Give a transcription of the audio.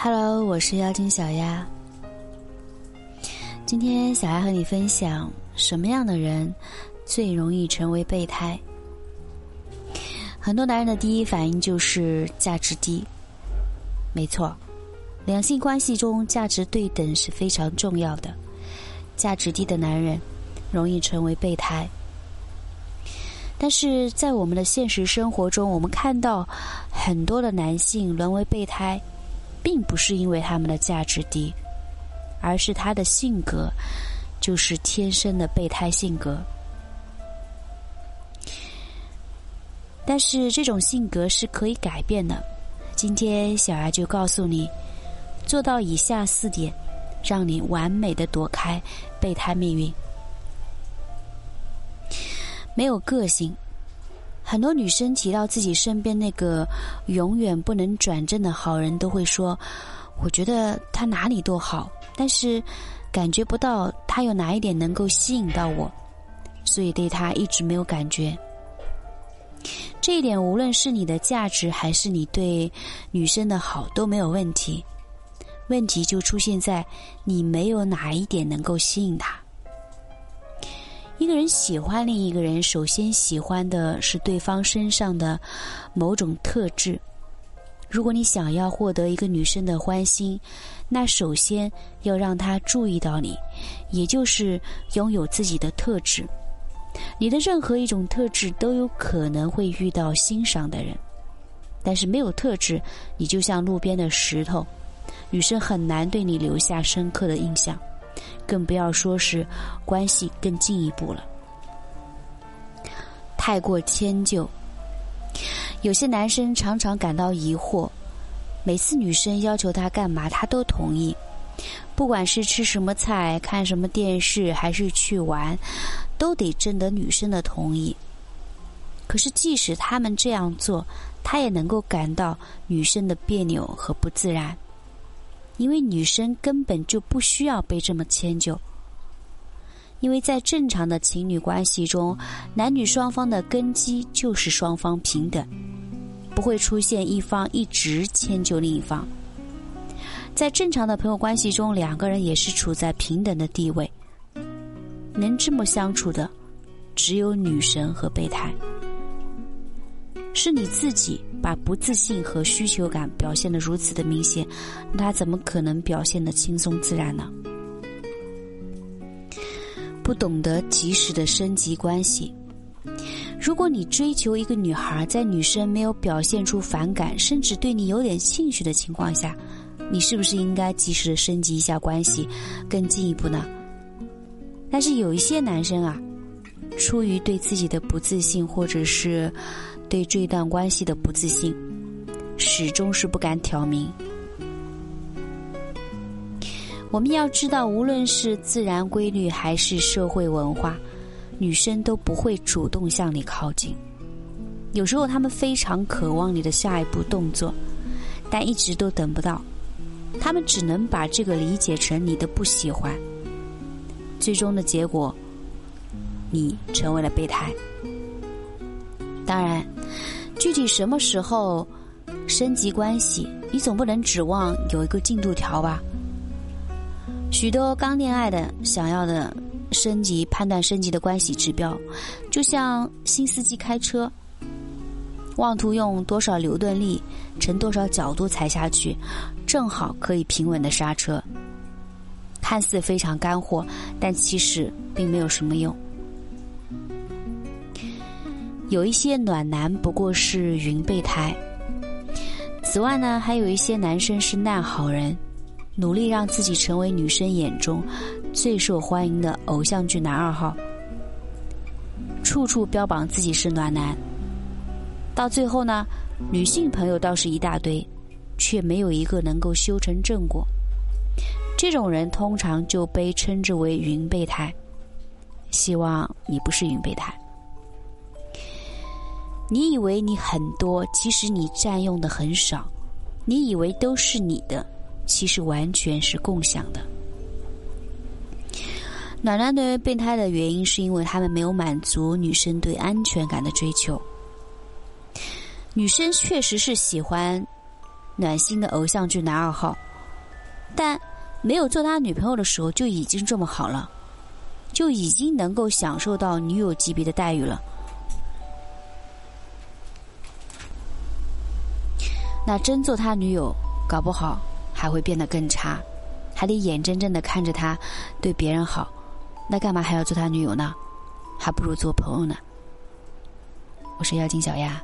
Hello，我是妖精小丫。今天小丫和你分享什么样的人最容易成为备胎？很多男人的第一反应就是价值低。没错，两性关系中价值对等是非常重要的。价值低的男人容易成为备胎。但是在我们的现实生活中，我们看到很多的男性沦为备胎，并不是因为他们的价值低，而是他的性格就是天生的备胎性格。但是这种性格是可以改变的。今天小艾就告诉你，做到以下四点，让你完美的躲开备胎命运。没有个性，很多女生提到自己身边那个永远不能转正的好人，都会说：“我觉得他哪里都好，但是感觉不到他有哪一点能够吸引到我，所以对他一直没有感觉。”这一点，无论是你的价值还是你对女生的好都没有问题，问题就出现在你没有哪一点能够吸引他。一个人喜欢另一个人，首先喜欢的是对方身上的某种特质。如果你想要获得一个女生的欢心，那首先要让她注意到你，也就是拥有自己的特质。你的任何一种特质都有可能会遇到欣赏的人，但是没有特质，你就像路边的石头，女生很难对你留下深刻的印象。更不要说是关系更进一步了。太过迁就，有些男生常常感到疑惑：每次女生要求他干嘛，他都同意，不管是吃什么菜、看什么电视，还是去玩，都得征得女生的同意。可是，即使他们这样做，他也能够感到女生的别扭和不自然。因为女生根本就不需要被这么迁就，因为在正常的情侣关系中，男女双方的根基就是双方平等，不会出现一方一直迁就另一方。在正常的朋友关系中，两个人也是处在平等的地位，能这么相处的，只有女神和备胎。是你自己把不自信和需求感表现得如此的明显，他怎么可能表现得轻松自然呢？不懂得及时的升级关系。如果你追求一个女孩，在女生没有表现出反感，甚至对你有点兴趣的情况下，你是不是应该及时的升级一下关系，更进一步呢？但是有一些男生啊，出于对自己的不自信，或者是。对这段关系的不自信，始终是不敢挑明。我们要知道，无论是自然规律还是社会文化，女生都不会主动向你靠近。有时候，她们非常渴望你的下一步动作，但一直都等不到。他们只能把这个理解成你的不喜欢。最终的结果，你成为了备胎。当然，具体什么时候升级关系，你总不能指望有一个进度条吧？许多刚恋爱的想要的升级判断升级的关系指标，就像新司机开车，妄图用多少牛顿力乘多少角度踩下去，正好可以平稳的刹车。看似非常干货，但其实并没有什么用。有一些暖男不过是云备胎。此外呢，还有一些男生是烂好人，努力让自己成为女生眼中最受欢迎的偶像剧男二号，处处标榜自己是暖男。到最后呢，女性朋友倒是一大堆，却没有一个能够修成正果。这种人通常就被称之为云备胎。希望你不是云备胎。你以为你很多，其实你占用的很少；你以为都是你的，其实完全是共享的。暖男对备胎的原因，是因为他们没有满足女生对安全感的追求。女生确实是喜欢暖心的偶像剧男二号，但没有做他女朋友的时候就已经这么好了，就已经能够享受到女友级别的待遇了。那真做他女友，搞不好还会变得更差，还得眼睁睁的看着他对别人好，那干嘛还要做他女友呢？还不如做朋友呢。我是妖精小丫。